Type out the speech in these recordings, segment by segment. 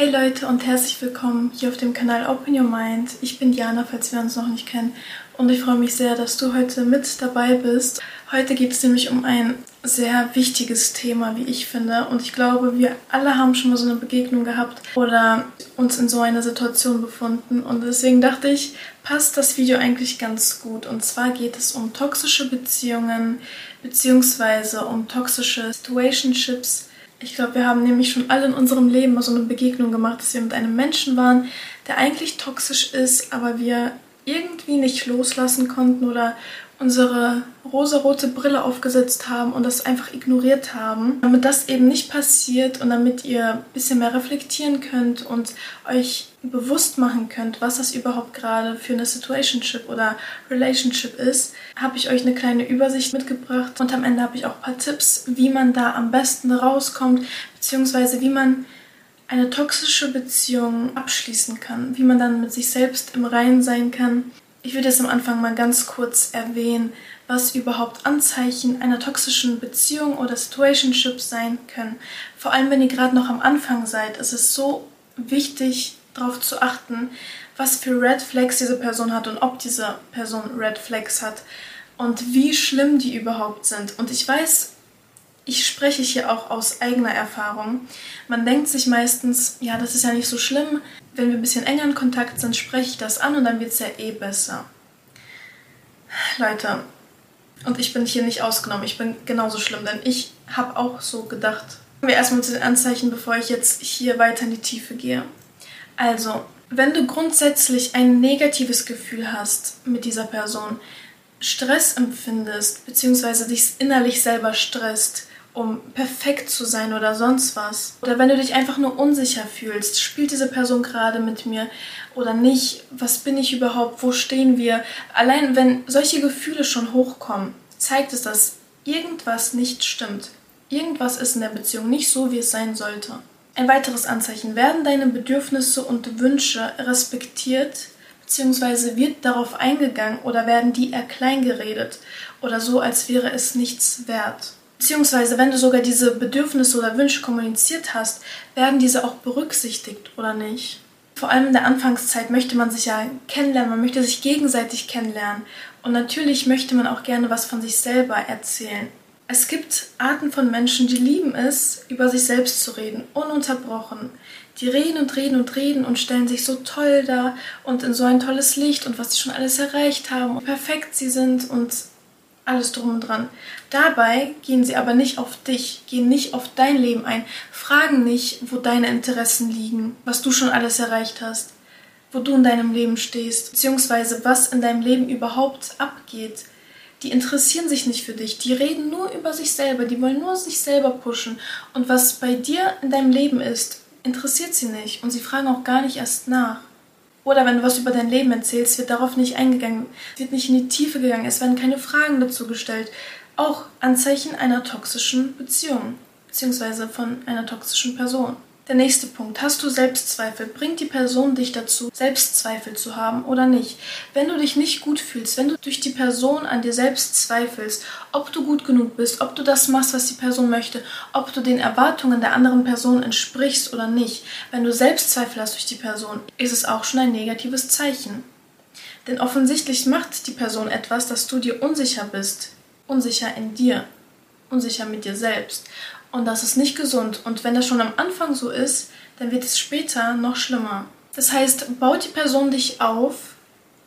Hey Leute und herzlich willkommen hier auf dem Kanal Open Your Mind. Ich bin Diana, falls wir uns noch nicht kennen und ich freue mich sehr, dass du heute mit dabei bist. Heute geht es nämlich um ein sehr wichtiges Thema, wie ich finde und ich glaube, wir alle haben schon mal so eine Begegnung gehabt oder uns in so einer Situation befunden und deswegen dachte ich, passt das Video eigentlich ganz gut und zwar geht es um toxische Beziehungen beziehungsweise um toxische Situationships ich glaube, wir haben nämlich schon alle in unserem Leben mal so eine Begegnung gemacht, dass wir mit einem Menschen waren, der eigentlich toxisch ist, aber wir irgendwie nicht loslassen konnten oder unsere rosarote Brille aufgesetzt haben und das einfach ignoriert haben. Damit das eben nicht passiert und damit ihr ein bisschen mehr reflektieren könnt und euch bewusst machen könnt, was das überhaupt gerade für eine Situationship oder Relationship ist, habe ich euch eine kleine Übersicht mitgebracht und am Ende habe ich auch ein paar Tipps, wie man da am besten rauskommt, beziehungsweise wie man eine toxische Beziehung abschließen kann, wie man dann mit sich selbst im Reinen sein kann ich würde jetzt am Anfang mal ganz kurz erwähnen, was überhaupt Anzeichen einer toxischen Beziehung oder Situationship sein können. Vor allem, wenn ihr gerade noch am Anfang seid, ist es so wichtig, darauf zu achten, was für Red Flags diese Person hat und ob diese Person Red Flags hat und wie schlimm die überhaupt sind. Und ich weiß, ich spreche hier auch aus eigener Erfahrung. Man denkt sich meistens, ja, das ist ja nicht so schlimm. Wenn wir ein bisschen enger in Kontakt sind, spreche ich das an und dann wird es ja eh besser. Leute, und ich bin hier nicht ausgenommen, ich bin genauso schlimm, denn ich habe auch so gedacht. Kommen wir erstmal zu den Anzeichen, bevor ich jetzt hier weiter in die Tiefe gehe. Also, wenn du grundsätzlich ein negatives Gefühl hast mit dieser Person, Stress empfindest, beziehungsweise dich innerlich selber stresst, um perfekt zu sein oder sonst was. Oder wenn du dich einfach nur unsicher fühlst, spielt diese Person gerade mit mir oder nicht? Was bin ich überhaupt? Wo stehen wir? Allein wenn solche Gefühle schon hochkommen, zeigt es, dass irgendwas nicht stimmt. Irgendwas ist in der Beziehung nicht so, wie es sein sollte. Ein weiteres Anzeichen. Werden deine Bedürfnisse und Wünsche respektiert, beziehungsweise wird darauf eingegangen oder werden die eher klein geredet oder so, als wäre es nichts wert? Beziehungsweise, wenn du sogar diese Bedürfnisse oder Wünsche kommuniziert hast, werden diese auch berücksichtigt oder nicht? Vor allem in der Anfangszeit möchte man sich ja kennenlernen, man möchte sich gegenseitig kennenlernen. Und natürlich möchte man auch gerne was von sich selber erzählen. Es gibt Arten von Menschen, die lieben es, über sich selbst zu reden, ununterbrochen. Die reden und reden und reden und stellen sich so toll dar und in so ein tolles Licht und was sie schon alles erreicht haben und perfekt sie sind und alles drum und dran. Dabei gehen sie aber nicht auf dich, gehen nicht auf dein Leben ein, fragen nicht, wo deine Interessen liegen, was du schon alles erreicht hast, wo du in deinem Leben stehst, beziehungsweise was in deinem Leben überhaupt abgeht. Die interessieren sich nicht für dich, die reden nur über sich selber, die wollen nur sich selber pushen. Und was bei dir in deinem Leben ist, interessiert sie nicht und sie fragen auch gar nicht erst nach. Oder wenn du was über dein Leben erzählst, wird darauf nicht eingegangen, wird nicht in die Tiefe gegangen, es werden keine Fragen dazu gestellt. Auch Anzeichen einer toxischen Beziehung, beziehungsweise von einer toxischen Person. Der nächste Punkt. Hast du Selbstzweifel? Bringt die Person dich dazu, Selbstzweifel zu haben oder nicht? Wenn du dich nicht gut fühlst, wenn du durch die Person an dir selbst zweifelst, ob du gut genug bist, ob du das machst, was die Person möchte, ob du den Erwartungen der anderen Person entsprichst oder nicht, wenn du Selbstzweifel hast durch die Person, ist es auch schon ein negatives Zeichen. Denn offensichtlich macht die Person etwas, dass du dir unsicher bist. Unsicher in dir. Unsicher mit dir selbst. Und das ist nicht gesund. Und wenn das schon am Anfang so ist, dann wird es später noch schlimmer. Das heißt, baut die Person dich auf,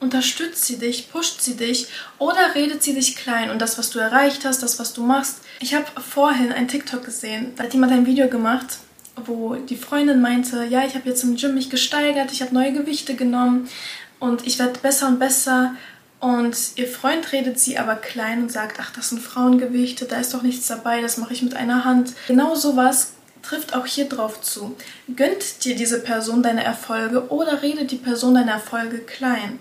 unterstützt sie dich, pusht sie dich oder redet sie dich klein und das, was du erreicht hast, das, was du machst. Ich habe vorhin ein TikTok gesehen, da hat jemand ein Video gemacht, wo die Freundin meinte, ja, ich habe jetzt im Gym mich gesteigert, ich habe neue Gewichte genommen und ich werde besser und besser und ihr Freund redet sie aber klein und sagt, ach, das sind Frauengewichte, da ist doch nichts dabei, das mache ich mit einer Hand. Genau sowas trifft auch hier drauf zu. Gönnt dir diese Person deine Erfolge oder redet die Person deine Erfolge klein.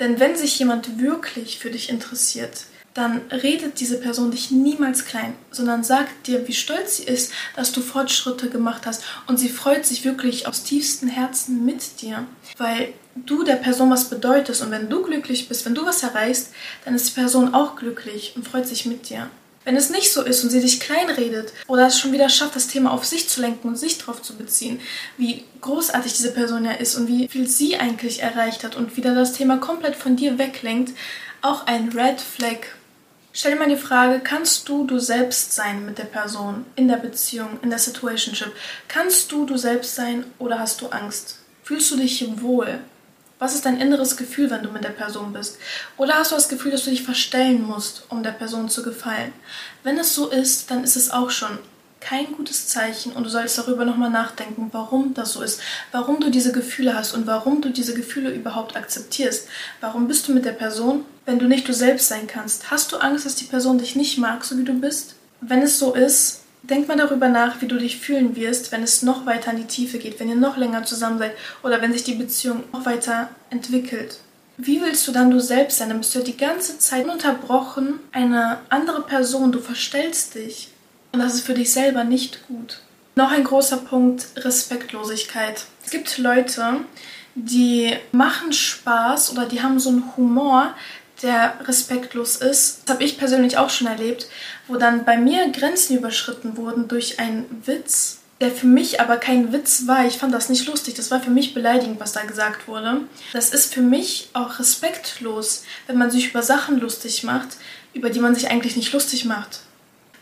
Denn wenn sich jemand wirklich für dich interessiert, dann redet diese Person dich niemals klein, sondern sagt dir, wie stolz sie ist, dass du Fortschritte gemacht hast und sie freut sich wirklich aus tiefstem Herzen mit dir, weil du der Person was bedeutest und wenn du glücklich bist, wenn du was erreichst, dann ist die Person auch glücklich und freut sich mit dir. Wenn es nicht so ist und sie dich kleinredet oder es schon wieder schafft, das Thema auf sich zu lenken und sich drauf zu beziehen, wie großartig diese Person ja ist und wie viel sie eigentlich erreicht hat und wieder das Thema komplett von dir weglenkt, auch ein Red Flag. Stell dir mal die Frage, kannst du du selbst sein mit der Person in der Beziehung, in der Situationship? Kannst du du selbst sein oder hast du Angst? Fühlst du dich wohl? Was ist dein inneres Gefühl, wenn du mit der Person bist? Oder hast du das Gefühl, dass du dich verstellen musst, um der Person zu gefallen? Wenn es so ist, dann ist es auch schon kein gutes Zeichen und du solltest darüber nochmal nachdenken, warum das so ist, warum du diese Gefühle hast und warum du diese Gefühle überhaupt akzeptierst. Warum bist du mit der Person, wenn du nicht du selbst sein kannst? Hast du Angst, dass die Person dich nicht mag, so wie du bist? Wenn es so ist, Denk mal darüber nach, wie du dich fühlen wirst, wenn es noch weiter in die Tiefe geht, wenn ihr noch länger zusammen seid oder wenn sich die Beziehung noch weiter entwickelt. Wie willst du dann du selbst sein? Dann bist du die ganze Zeit ununterbrochen eine andere Person, du verstellst dich. Und das ist für dich selber nicht gut. Noch ein großer Punkt, Respektlosigkeit. Es gibt Leute, die machen Spaß oder die haben so einen Humor, der respektlos ist. Das habe ich persönlich auch schon erlebt, wo dann bei mir Grenzen überschritten wurden durch einen Witz, der für mich aber kein Witz war. Ich fand das nicht lustig. Das war für mich beleidigend, was da gesagt wurde. Das ist für mich auch respektlos, wenn man sich über Sachen lustig macht, über die man sich eigentlich nicht lustig macht.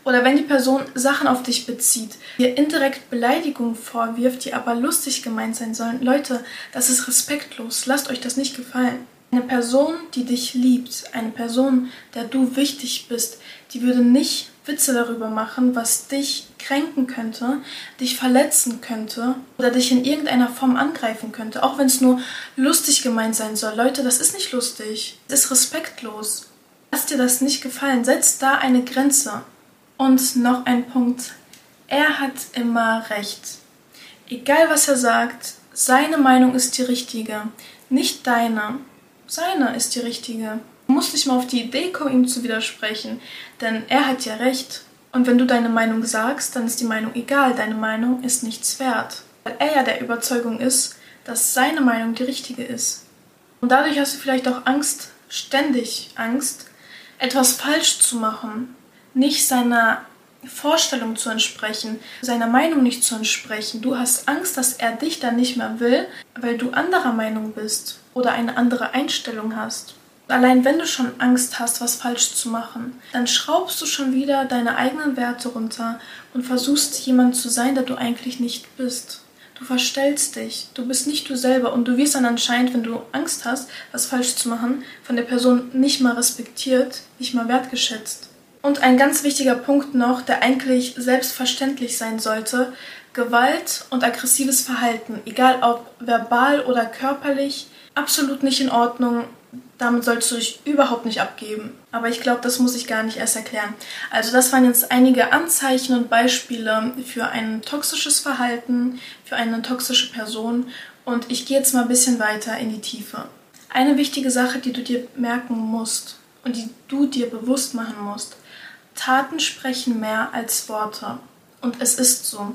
Oder wenn die Person Sachen auf dich bezieht, dir indirekt Beleidigungen vorwirft, die aber lustig gemeint sein sollen. Leute, das ist respektlos. Lasst euch das nicht gefallen. Eine Person, die dich liebt, eine Person, der du wichtig bist, die würde nicht Witze darüber machen, was dich kränken könnte, dich verletzen könnte oder dich in irgendeiner Form angreifen könnte, auch wenn es nur lustig gemeint sein soll. Leute, das ist nicht lustig. Es ist respektlos. Lass dir das nicht gefallen. Setz da eine Grenze. Und noch ein Punkt. Er hat immer recht. Egal was er sagt, seine Meinung ist die richtige, nicht deine. Seine ist die richtige. Du musst nicht mal auf die Idee kommen, ihm zu widersprechen, denn er hat ja recht. Und wenn du deine Meinung sagst, dann ist die Meinung egal, deine Meinung ist nichts wert. Weil er ja der Überzeugung ist, dass seine Meinung die richtige ist. Und dadurch hast du vielleicht auch Angst, ständig Angst, etwas falsch zu machen, nicht seiner Vorstellung zu entsprechen, seiner Meinung nicht zu entsprechen. Du hast Angst, dass er dich dann nicht mehr will, weil du anderer Meinung bist oder eine andere Einstellung hast. Allein wenn du schon Angst hast, was falsch zu machen, dann schraubst du schon wieder deine eigenen Werte runter und versuchst jemand zu sein, der du eigentlich nicht bist. Du verstellst dich, du bist nicht du selber und du wirst dann anscheinend, wenn du Angst hast, was falsch zu machen, von der Person nicht mal respektiert, nicht mal wertgeschätzt. Und ein ganz wichtiger Punkt noch, der eigentlich selbstverständlich sein sollte, Gewalt und aggressives Verhalten, egal ob verbal oder körperlich, absolut nicht in Ordnung. Damit sollst du dich überhaupt nicht abgeben. Aber ich glaube, das muss ich gar nicht erst erklären. Also das waren jetzt einige Anzeichen und Beispiele für ein toxisches Verhalten, für eine toxische Person. Und ich gehe jetzt mal ein bisschen weiter in die Tiefe. Eine wichtige Sache, die du dir merken musst und die du dir bewusst machen musst. Taten sprechen mehr als Worte. Und es ist so.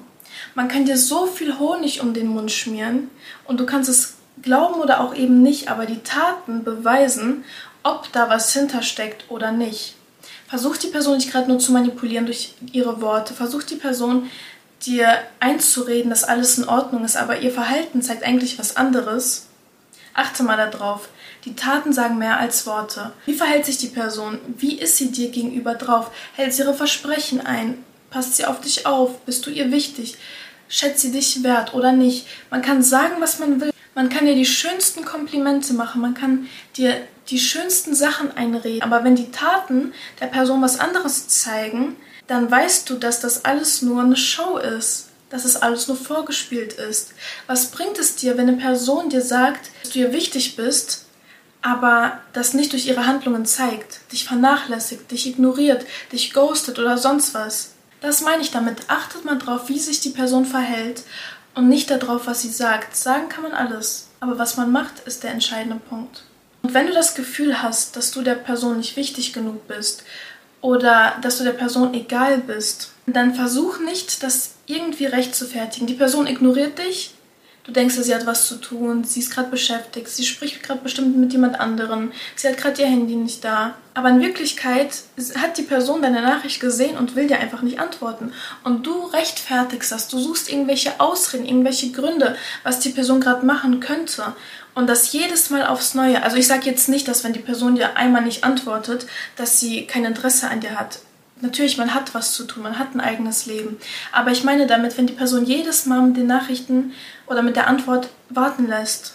Man kann dir so viel Honig um den Mund schmieren und du kannst es glauben oder auch eben nicht, aber die Taten beweisen, ob da was hintersteckt oder nicht. Versucht die Person nicht gerade nur zu manipulieren durch ihre Worte. Versucht die Person dir einzureden, dass alles in Ordnung ist, aber ihr Verhalten zeigt eigentlich was anderes. Achte mal darauf. Die Taten sagen mehr als Worte. Wie verhält sich die Person? Wie ist sie dir gegenüber drauf? Hält sie ihre Versprechen ein? Passt sie auf dich auf? Bist du ihr wichtig? Schätzt sie dich wert oder nicht? Man kann sagen, was man will. Man kann dir die schönsten Komplimente machen. Man kann dir die schönsten Sachen einreden. Aber wenn die Taten der Person was anderes zeigen, dann weißt du, dass das alles nur eine Show ist. Dass es alles nur vorgespielt ist. Was bringt es dir, wenn eine Person dir sagt, dass du ihr wichtig bist, aber das nicht durch ihre Handlungen zeigt, dich vernachlässigt, dich ignoriert, dich ghostet oder sonst was? Das meine ich damit. Achtet mal drauf, wie sich die Person verhält und nicht darauf, was sie sagt. Sagen kann man alles, aber was man macht, ist der entscheidende Punkt. Und wenn du das Gefühl hast, dass du der Person nicht wichtig genug bist oder dass du der Person egal bist, dann versuch nicht, das irgendwie recht zu fertigen. Die Person ignoriert dich, Du denkst, sie hat was zu tun, sie ist gerade beschäftigt, sie spricht gerade bestimmt mit jemand anderem, sie hat gerade ihr Handy nicht da. Aber in Wirklichkeit hat die Person deine Nachricht gesehen und will dir einfach nicht antworten. Und du rechtfertigst das, du suchst irgendwelche Ausreden, irgendwelche Gründe, was die Person gerade machen könnte. Und das jedes Mal aufs Neue. Also ich sage jetzt nicht, dass wenn die Person dir einmal nicht antwortet, dass sie kein Interesse an dir hat. Natürlich, man hat was zu tun, man hat ein eigenes Leben. Aber ich meine damit, wenn die Person jedes Mal mit den Nachrichten oder mit der Antwort warten lässt.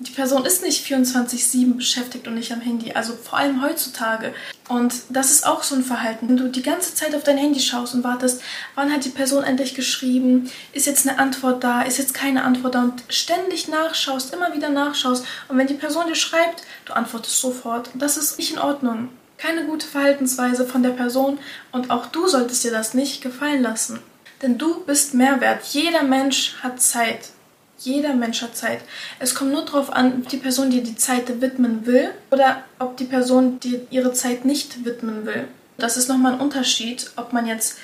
Die Person ist nicht 24-7 beschäftigt und nicht am Handy, also vor allem heutzutage. Und das ist auch so ein Verhalten. Wenn du die ganze Zeit auf dein Handy schaust und wartest, wann hat die Person endlich geschrieben, ist jetzt eine Antwort da, ist jetzt keine Antwort da und ständig nachschaust, immer wieder nachschaust. Und wenn die Person dir schreibt, du antwortest sofort. Das ist nicht in Ordnung keine gute Verhaltensweise von der Person und auch du solltest dir das nicht gefallen lassen. Denn du bist Mehrwert. Jeder Mensch hat Zeit. Jeder Mensch hat Zeit. Es kommt nur darauf an, ob die Person dir die Zeit widmen will oder ob die Person dir ihre Zeit nicht widmen will. Das ist nochmal ein Unterschied, ob man jetzt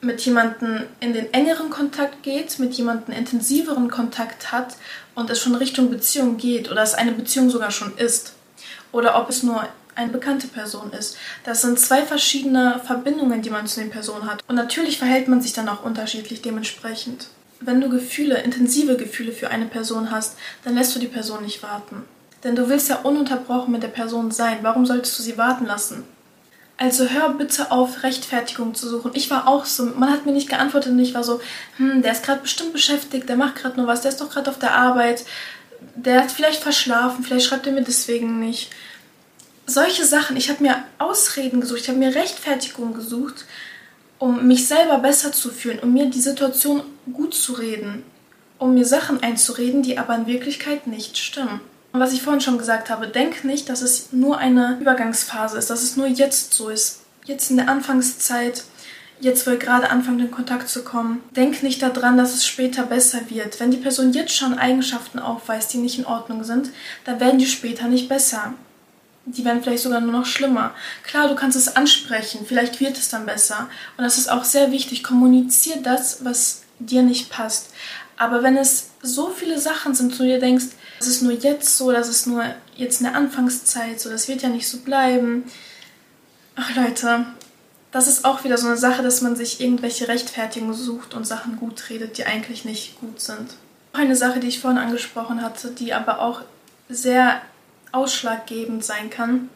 mit jemandem in den engeren Kontakt geht, mit jemandem intensiveren Kontakt hat und es schon Richtung Beziehung geht oder es eine Beziehung sogar schon ist. Oder ob es nur eine bekannte Person ist. Das sind zwei verschiedene Verbindungen, die man zu den Personen hat. Und natürlich verhält man sich dann auch unterschiedlich dementsprechend. Wenn du Gefühle, intensive Gefühle für eine Person hast, dann lässt du die Person nicht warten. Denn du willst ja ununterbrochen mit der Person sein. Warum solltest du sie warten lassen? Also hör bitte auf, Rechtfertigung zu suchen. Ich war auch so, man hat mir nicht geantwortet und ich war so, hm, der ist gerade bestimmt beschäftigt, der macht gerade nur was, der ist doch gerade auf der Arbeit, der hat vielleicht verschlafen, vielleicht schreibt er mir deswegen nicht solche Sachen, ich habe mir Ausreden gesucht, ich habe mir Rechtfertigung gesucht, um mich selber besser zu fühlen, um mir die Situation gut zu reden, um mir Sachen einzureden, die aber in Wirklichkeit nicht stimmen. Und was ich vorhin schon gesagt habe, denk nicht, dass es nur eine Übergangsphase ist, dass es nur jetzt so ist. Jetzt in der Anfangszeit, jetzt wo ihr gerade anfangt in Kontakt zu kommen. Denk nicht daran, dass es später besser wird. Wenn die Person jetzt schon Eigenschaften aufweist, die nicht in Ordnung sind, dann werden die später nicht besser die werden vielleicht sogar nur noch schlimmer. Klar, du kannst es ansprechen, vielleicht wird es dann besser. Und das ist auch sehr wichtig. Kommunizier das, was dir nicht passt. Aber wenn es so viele Sachen sind, wo du dir denkst, das ist nur jetzt so, das ist nur jetzt eine Anfangszeit, so, das wird ja nicht so bleiben. Ach Leute, das ist auch wieder so eine Sache, dass man sich irgendwelche Rechtfertigungen sucht und Sachen gut redet, die eigentlich nicht gut sind. Eine Sache, die ich vorhin angesprochen hatte, die aber auch sehr ausschlaggebend sein kann,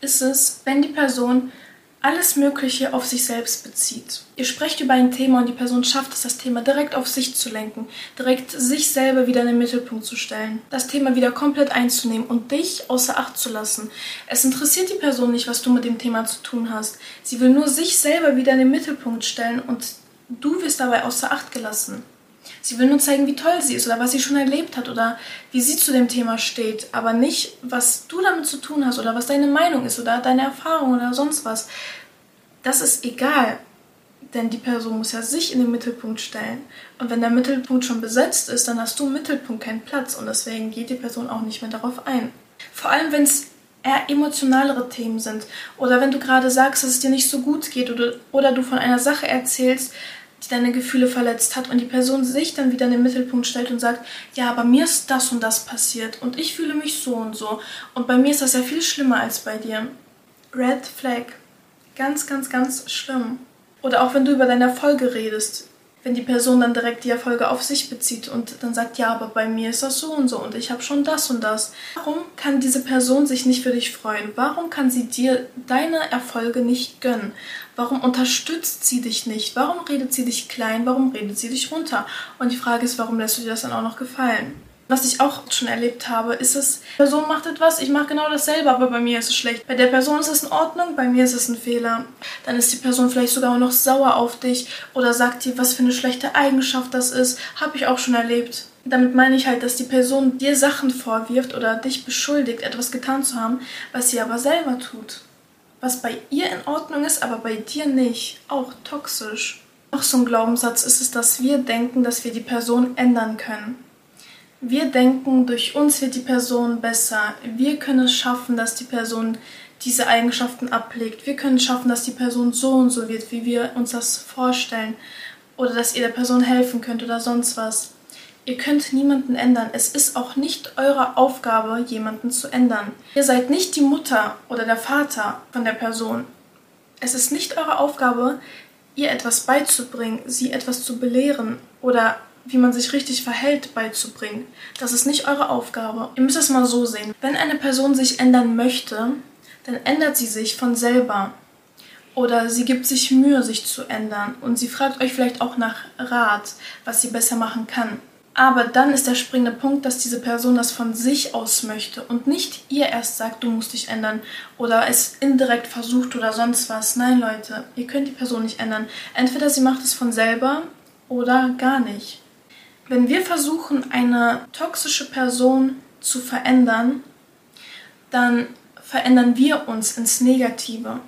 ist es, wenn die Person alles Mögliche auf sich selbst bezieht. Ihr sprecht über ein Thema und die Person schafft es, das Thema direkt auf sich zu lenken, direkt sich selber wieder in den Mittelpunkt zu stellen, das Thema wieder komplett einzunehmen und dich außer Acht zu lassen. Es interessiert die Person nicht, was du mit dem Thema zu tun hast. Sie will nur sich selber wieder in den Mittelpunkt stellen und du wirst dabei außer Acht gelassen. Sie will nur zeigen, wie toll sie ist oder was sie schon erlebt hat oder wie sie zu dem Thema steht, aber nicht, was du damit zu tun hast oder was deine Meinung ist oder deine Erfahrung oder sonst was. Das ist egal, denn die Person muss ja sich in den Mittelpunkt stellen. Und wenn der Mittelpunkt schon besetzt ist, dann hast du im Mittelpunkt keinen Platz und deswegen geht die Person auch nicht mehr darauf ein. Vor allem, wenn es eher emotionalere Themen sind oder wenn du gerade sagst, dass es dir nicht so gut geht oder, oder du von einer Sache erzählst, die deine Gefühle verletzt hat und die Person sich dann wieder in den Mittelpunkt stellt und sagt, ja, aber mir ist das und das passiert und ich fühle mich so und so und bei mir ist das ja viel schlimmer als bei dir. Red Flag. Ganz, ganz, ganz schlimm. Oder auch wenn du über deine Erfolge redest, wenn die Person dann direkt die Erfolge auf sich bezieht und dann sagt, ja, aber bei mir ist das so und so und ich habe schon das und das. Warum kann diese Person sich nicht für dich freuen? Warum kann sie dir deine Erfolge nicht gönnen? Warum unterstützt sie dich nicht? Warum redet sie dich klein? Warum redet sie dich runter? Und die Frage ist, warum lässt du dir das dann auch noch gefallen? Was ich auch schon erlebt habe, ist es, die Person macht etwas, ich mache genau dasselbe, aber bei mir ist es schlecht. Bei der Person ist es in Ordnung, bei mir ist es ein Fehler. Dann ist die Person vielleicht sogar auch noch sauer auf dich oder sagt dir, was für eine schlechte Eigenschaft das ist. Habe ich auch schon erlebt. Damit meine ich halt, dass die Person dir Sachen vorwirft oder dich beschuldigt, etwas getan zu haben, was sie aber selber tut. Was bei ihr in Ordnung ist, aber bei dir nicht. Auch toxisch. Noch so ein Glaubenssatz ist es, dass wir denken, dass wir die Person ändern können. Wir denken, durch uns wird die Person besser. Wir können es schaffen, dass die Person diese Eigenschaften ablegt. Wir können es schaffen, dass die Person so und so wird, wie wir uns das vorstellen. Oder dass ihr der Person helfen könnt oder sonst was. Ihr könnt niemanden ändern. Es ist auch nicht eure Aufgabe, jemanden zu ändern. Ihr seid nicht die Mutter oder der Vater von der Person. Es ist nicht eure Aufgabe, ihr etwas beizubringen, sie etwas zu belehren oder wie man sich richtig verhält, beizubringen. Das ist nicht eure Aufgabe. Ihr müsst es mal so sehen. Wenn eine Person sich ändern möchte, dann ändert sie sich von selber. Oder sie gibt sich Mühe, sich zu ändern. Und sie fragt euch vielleicht auch nach Rat, was sie besser machen kann. Aber dann ist der springende Punkt, dass diese Person das von sich aus möchte und nicht ihr erst sagt, du musst dich ändern oder es indirekt versucht oder sonst was. Nein, Leute, ihr könnt die Person nicht ändern. Entweder sie macht es von selber oder gar nicht. Wenn wir versuchen, eine toxische Person zu verändern, dann verändern wir uns ins Negative.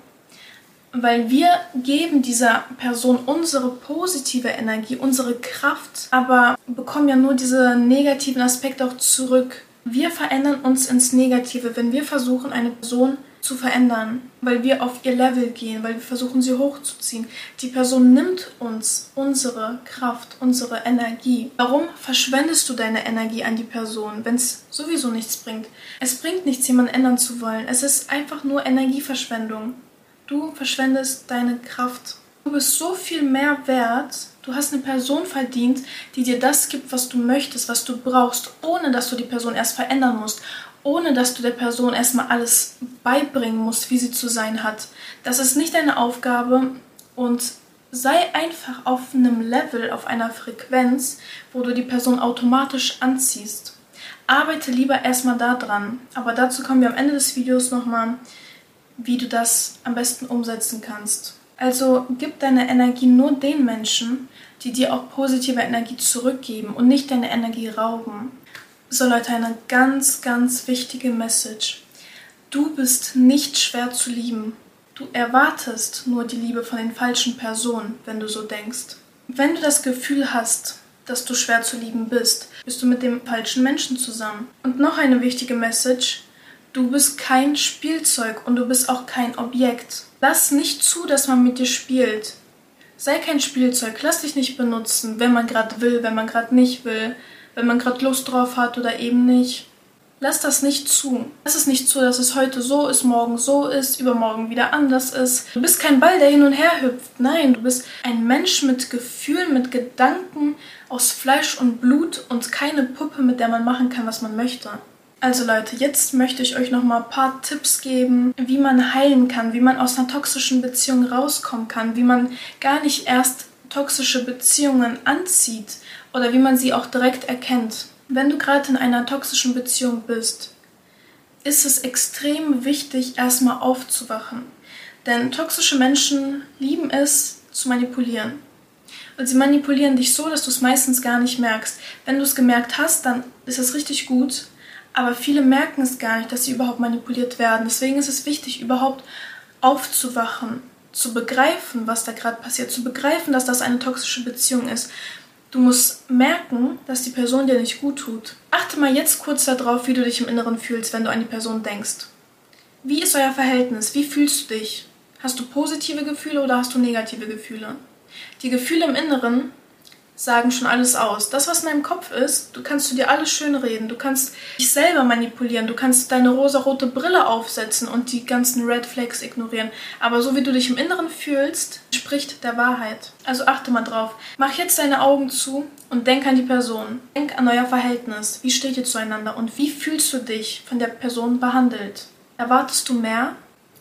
Weil wir geben dieser Person unsere positive Energie, unsere Kraft, aber bekommen ja nur diese negativen Aspekte auch zurück. Wir verändern uns ins Negative, wenn wir versuchen, eine Person zu verändern, weil wir auf ihr Level gehen, weil wir versuchen, sie hochzuziehen. Die Person nimmt uns unsere Kraft, unsere Energie. Warum verschwendest du deine Energie an die Person, wenn es sowieso nichts bringt? Es bringt nichts, jemanden ändern zu wollen. Es ist einfach nur Energieverschwendung. Du verschwendest deine Kraft. Du bist so viel mehr wert. Du hast eine Person verdient, die dir das gibt, was du möchtest, was du brauchst, ohne dass du die Person erst verändern musst, ohne dass du der Person erstmal alles beibringen musst, wie sie zu sein hat. Das ist nicht deine Aufgabe und sei einfach auf einem Level, auf einer Frequenz, wo du die Person automatisch anziehst. Arbeite lieber erstmal da dran. Aber dazu kommen wir am Ende des Videos nochmal, wie du das am besten umsetzen kannst. Also gib deine Energie nur den Menschen, die dir auch positive Energie zurückgeben und nicht deine Energie rauben. So Leute, eine ganz, ganz wichtige Message. Du bist nicht schwer zu lieben. Du erwartest nur die Liebe von den falschen Personen, wenn du so denkst. Wenn du das Gefühl hast, dass du schwer zu lieben bist, bist du mit dem falschen Menschen zusammen. Und noch eine wichtige Message. Du bist kein Spielzeug und du bist auch kein Objekt. Lass nicht zu, dass man mit dir spielt. Sei kein Spielzeug, lass dich nicht benutzen, wenn man gerade will, wenn man gerade nicht will wenn man gerade Lust drauf hat oder eben nicht. Lass das nicht zu. Lass es nicht zu, dass es heute so ist, morgen so ist, übermorgen wieder anders ist. Du bist kein Ball, der hin und her hüpft. Nein, du bist ein Mensch mit Gefühlen, mit Gedanken aus Fleisch und Blut und keine Puppe, mit der man machen kann, was man möchte. Also Leute, jetzt möchte ich euch noch mal ein paar Tipps geben, wie man heilen kann, wie man aus einer toxischen Beziehung rauskommen kann, wie man gar nicht erst toxische Beziehungen anzieht oder wie man sie auch direkt erkennt. Wenn du gerade in einer toxischen Beziehung bist, ist es extrem wichtig, erstmal aufzuwachen. Denn toxische Menschen lieben es zu manipulieren. Und sie manipulieren dich so, dass du es meistens gar nicht merkst. Wenn du es gemerkt hast, dann ist es richtig gut. Aber viele merken es gar nicht, dass sie überhaupt manipuliert werden. Deswegen ist es wichtig, überhaupt aufzuwachen, zu begreifen, was da gerade passiert, zu begreifen, dass das eine toxische Beziehung ist. Du musst merken, dass die Person dir nicht gut tut. Achte mal jetzt kurz darauf, wie du dich im Inneren fühlst, wenn du an die Person denkst. Wie ist euer Verhältnis? Wie fühlst du dich? Hast du positive Gefühle oder hast du negative Gefühle? Die Gefühle im Inneren sagen schon alles aus. Das, was in deinem Kopf ist, du kannst du dir alles schön reden. Du kannst dich selber manipulieren. Du kannst deine rosarote Brille aufsetzen und die ganzen Red Flags ignorieren. Aber so wie du dich im Inneren fühlst, spricht der Wahrheit. Also achte mal drauf. Mach jetzt deine Augen zu und denk an die Person. Denk an euer Verhältnis. Wie steht ihr zueinander und wie fühlst du dich von der Person behandelt? Erwartest du mehr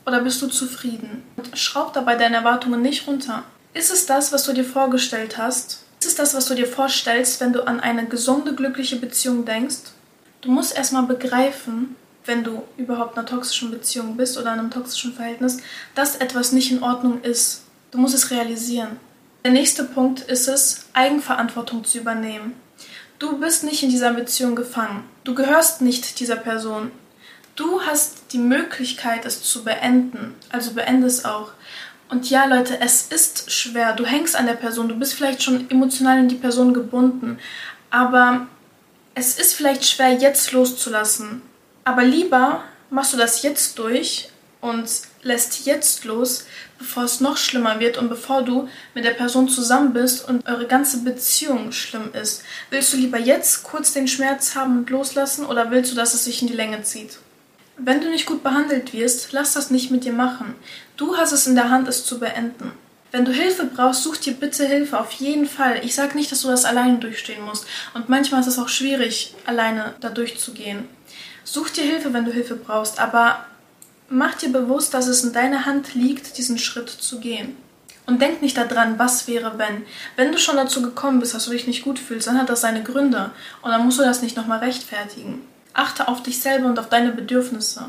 oder bist du zufrieden? Und schraub dabei deine Erwartungen nicht runter. Ist es das, was du dir vorgestellt hast? Ist das, was du dir vorstellst, wenn du an eine gesunde, glückliche Beziehung denkst? Du musst erstmal begreifen, wenn du überhaupt in einer toxischen Beziehung bist oder in einem toxischen Verhältnis, dass etwas nicht in Ordnung ist. Du musst es realisieren. Der nächste Punkt ist es, Eigenverantwortung zu übernehmen. Du bist nicht in dieser Beziehung gefangen. Du gehörst nicht dieser Person. Du hast die Möglichkeit, es zu beenden. Also beende es auch. Und ja, Leute, es ist schwer. Du hängst an der Person, du bist vielleicht schon emotional in die Person gebunden. Aber es ist vielleicht schwer, jetzt loszulassen. Aber lieber machst du das jetzt durch und lässt jetzt los, bevor es noch schlimmer wird und bevor du mit der Person zusammen bist und eure ganze Beziehung schlimm ist? Willst du lieber jetzt kurz den Schmerz haben und loslassen oder willst du, dass es sich in die Länge zieht? Wenn du nicht gut behandelt wirst, lass das nicht mit dir machen. Du hast es in der Hand, es zu beenden. Wenn du Hilfe brauchst, such dir bitte Hilfe, auf jeden Fall. Ich sage nicht, dass du das alleine durchstehen musst. Und manchmal ist es auch schwierig, alleine da durchzugehen. Such dir Hilfe, wenn du Hilfe brauchst, aber mach dir bewusst, dass es in deiner Hand liegt, diesen Schritt zu gehen. Und denk nicht daran, was wäre, wenn. Wenn du schon dazu gekommen bist, dass du dich nicht gut fühlst, dann hat das seine Gründe. Und dann musst du das nicht nochmal rechtfertigen. Achte auf dich selber und auf deine Bedürfnisse.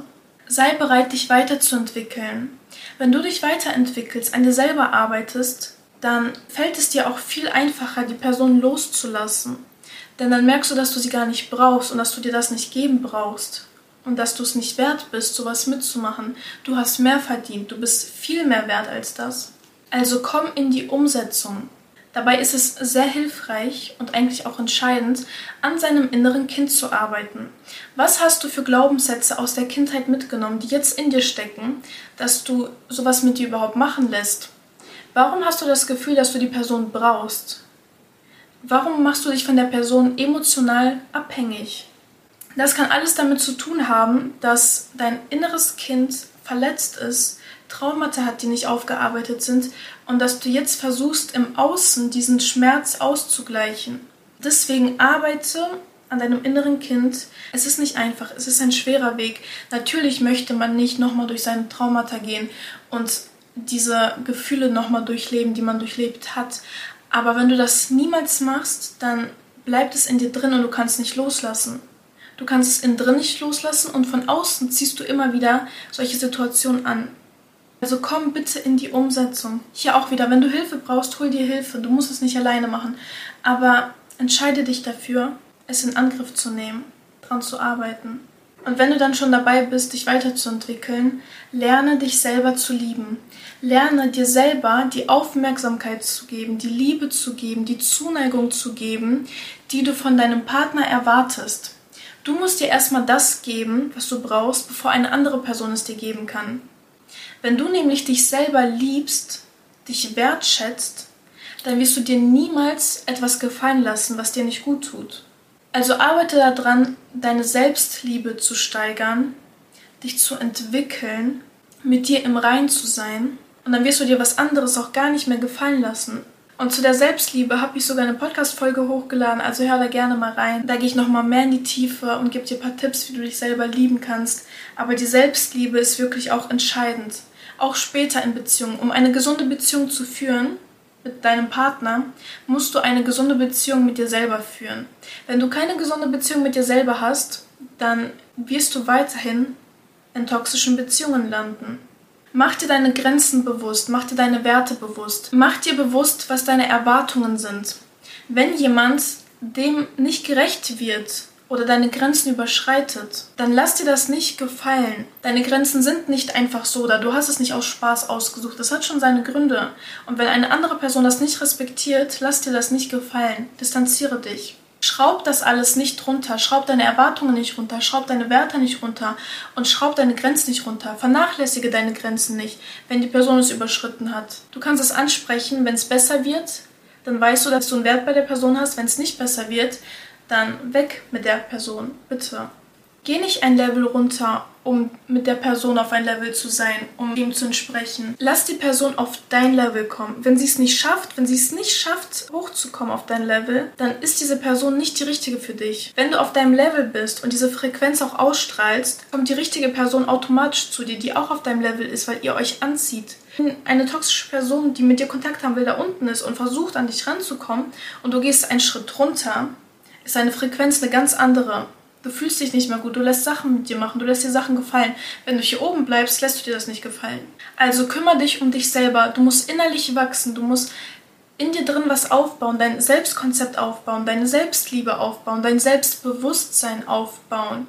Sei bereit, dich weiterzuentwickeln. Wenn du dich weiterentwickelst, an dir selber arbeitest, dann fällt es dir auch viel einfacher, die Person loszulassen. Denn dann merkst du, dass du sie gar nicht brauchst und dass du dir das nicht geben brauchst. Und dass du es nicht wert bist, sowas mitzumachen. Du hast mehr verdient, du bist viel mehr wert als das. Also komm in die Umsetzung. Dabei ist es sehr hilfreich und eigentlich auch entscheidend, an seinem inneren Kind zu arbeiten. Was hast du für Glaubenssätze aus der Kindheit mitgenommen, die jetzt in dir stecken, dass du sowas mit dir überhaupt machen lässt? Warum hast du das Gefühl, dass du die Person brauchst? Warum machst du dich von der Person emotional abhängig? Das kann alles damit zu tun haben, dass dein inneres Kind verletzt ist Traumata hat, die nicht aufgearbeitet sind und dass du jetzt versuchst, im Außen diesen Schmerz auszugleichen. Deswegen arbeite an deinem inneren Kind. Es ist nicht einfach, es ist ein schwerer Weg. Natürlich möchte man nicht nochmal durch seine Traumata gehen und diese Gefühle nochmal durchleben, die man durchlebt hat. Aber wenn du das niemals machst, dann bleibt es in dir drin und du kannst nicht loslassen. Du kannst es innen drin nicht loslassen und von außen ziehst du immer wieder solche Situationen an. Also komm bitte in die Umsetzung. Hier auch wieder, wenn du Hilfe brauchst, hol dir Hilfe. Du musst es nicht alleine machen. Aber entscheide dich dafür, es in Angriff zu nehmen, daran zu arbeiten. Und wenn du dann schon dabei bist, dich weiterzuentwickeln, lerne dich selber zu lieben. Lerne dir selber die Aufmerksamkeit zu geben, die Liebe zu geben, die Zuneigung zu geben, die du von deinem Partner erwartest. Du musst dir erstmal das geben, was du brauchst, bevor eine andere Person es dir geben kann. Wenn du nämlich dich selber liebst, dich wertschätzt, dann wirst du dir niemals etwas gefallen lassen, was dir nicht gut tut. Also arbeite daran, deine Selbstliebe zu steigern, dich zu entwickeln, mit dir im Rein zu sein und dann wirst du dir was anderes auch gar nicht mehr gefallen lassen. Und zu der Selbstliebe habe ich sogar eine Podcast-Folge hochgeladen, also hör da gerne mal rein. Da gehe ich nochmal mehr in die Tiefe und gebe dir ein paar Tipps, wie du dich selber lieben kannst. Aber die Selbstliebe ist wirklich auch entscheidend auch später in Beziehungen. Um eine gesunde Beziehung zu führen mit deinem Partner, musst du eine gesunde Beziehung mit dir selber führen. Wenn du keine gesunde Beziehung mit dir selber hast, dann wirst du weiterhin in toxischen Beziehungen landen. Mach dir deine Grenzen bewusst, mach dir deine Werte bewusst, mach dir bewusst, was deine Erwartungen sind. Wenn jemand dem nicht gerecht wird, oder deine Grenzen überschreitet, dann lass dir das nicht gefallen. Deine Grenzen sind nicht einfach so oder du hast es nicht aus Spaß ausgesucht. Das hat schon seine Gründe. Und wenn eine andere Person das nicht respektiert, lass dir das nicht gefallen. Distanziere dich. Schraub das alles nicht runter, schraub deine Erwartungen nicht runter, schraub deine Werte nicht runter und schraub deine Grenzen nicht runter. Vernachlässige deine Grenzen nicht, wenn die Person es überschritten hat. Du kannst es ansprechen, wenn es besser wird, dann weißt du, dass du einen Wert bei der Person hast. Wenn es nicht besser wird, dann weg mit der Person, bitte. Geh nicht ein Level runter, um mit der Person auf ein Level zu sein, um ihm zu entsprechen. Lass die Person auf dein Level kommen. Wenn sie es nicht schafft, wenn sie es nicht schafft, hochzukommen auf dein Level, dann ist diese Person nicht die richtige für dich. Wenn du auf deinem Level bist und diese Frequenz auch ausstrahlst, kommt die richtige Person automatisch zu dir, die auch auf deinem Level ist, weil ihr euch anzieht. Wenn eine toxische Person, die mit dir Kontakt haben will, da unten ist und versucht an dich ranzukommen und du gehst einen Schritt runter, ist deine Frequenz eine ganz andere. Du fühlst dich nicht mehr gut, du lässt Sachen mit dir machen, du lässt dir Sachen gefallen. Wenn du hier oben bleibst, lässt du dir das nicht gefallen. Also kümmere dich um dich selber. Du musst innerlich wachsen, du musst in dir drin was aufbauen, dein Selbstkonzept aufbauen, deine Selbstliebe aufbauen, dein Selbstbewusstsein aufbauen.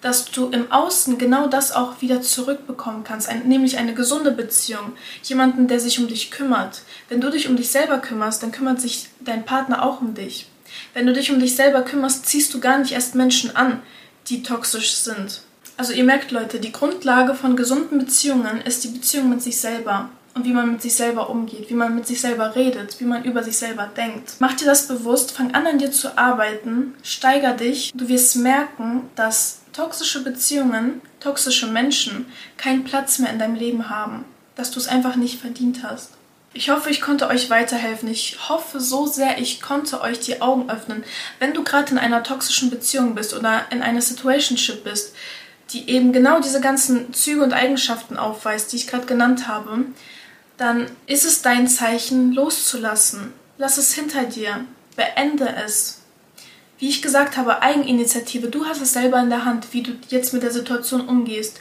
Dass du im Außen genau das auch wieder zurückbekommen kannst, ein, nämlich eine gesunde Beziehung. Jemanden, der sich um dich kümmert. Wenn du dich um dich selber kümmerst, dann kümmert sich dein Partner auch um dich. Wenn du dich um dich selber kümmerst, ziehst du gar nicht erst Menschen an, die toxisch sind. Also ihr merkt Leute, die Grundlage von gesunden Beziehungen ist die Beziehung mit sich selber und wie man mit sich selber umgeht, wie man mit sich selber redet, wie man über sich selber denkt. Mach dir das bewusst, fang an an dir zu arbeiten, steiger dich. Du wirst merken, dass toxische Beziehungen, toxische Menschen keinen Platz mehr in deinem Leben haben, dass du es einfach nicht verdient hast. Ich hoffe, ich konnte euch weiterhelfen. Ich hoffe so sehr, ich konnte euch die Augen öffnen. Wenn du gerade in einer toxischen Beziehung bist oder in einer Situationship bist, die eben genau diese ganzen Züge und Eigenschaften aufweist, die ich gerade genannt habe, dann ist es dein Zeichen loszulassen. Lass es hinter dir. Beende es. Wie ich gesagt habe, Eigeninitiative. Du hast es selber in der Hand, wie du jetzt mit der Situation umgehst.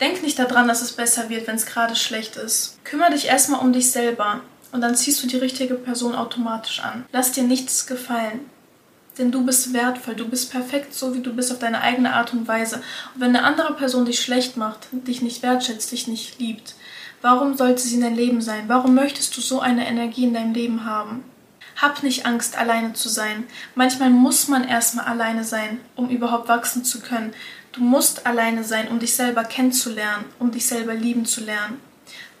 Denk nicht daran, dass es besser wird, wenn es gerade schlecht ist. Kümmere dich erstmal um dich selber und dann ziehst du die richtige Person automatisch an. Lass dir nichts gefallen. Denn du bist wertvoll, du bist perfekt, so wie du bist, auf deine eigene Art und Weise. Und wenn eine andere Person dich schlecht macht, dich nicht wertschätzt, dich nicht liebt, Warum sollte sie in dein Leben sein? Warum möchtest du so eine Energie in deinem Leben haben? Hab nicht Angst, alleine zu sein. Manchmal muss man erstmal alleine sein, um überhaupt wachsen zu können. Du musst alleine sein, um dich selber kennenzulernen, um dich selber lieben zu lernen.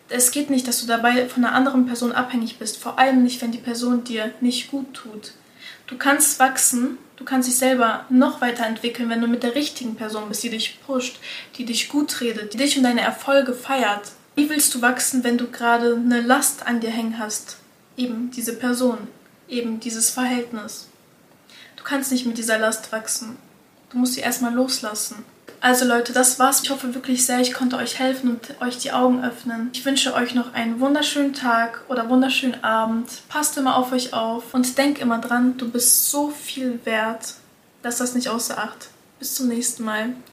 Es geht nicht, dass du dabei von einer anderen Person abhängig bist, vor allem nicht, wenn die Person dir nicht gut tut. Du kannst wachsen, du kannst dich selber noch weiterentwickeln, wenn du mit der richtigen Person bist, die dich pusht, die dich gut redet, die dich und deine Erfolge feiert. Wie willst du wachsen, wenn du gerade eine Last an dir hängen hast? Eben diese Person, eben dieses Verhältnis. Du kannst nicht mit dieser Last wachsen. Du musst sie erstmal loslassen. Also Leute, das war's. Ich hoffe wirklich sehr, ich konnte euch helfen und euch die Augen öffnen. Ich wünsche euch noch einen wunderschönen Tag oder wunderschönen Abend. Passt immer auf euch auf und denk immer dran, du bist so viel wert. Lass das nicht außer Acht. Bis zum nächsten Mal.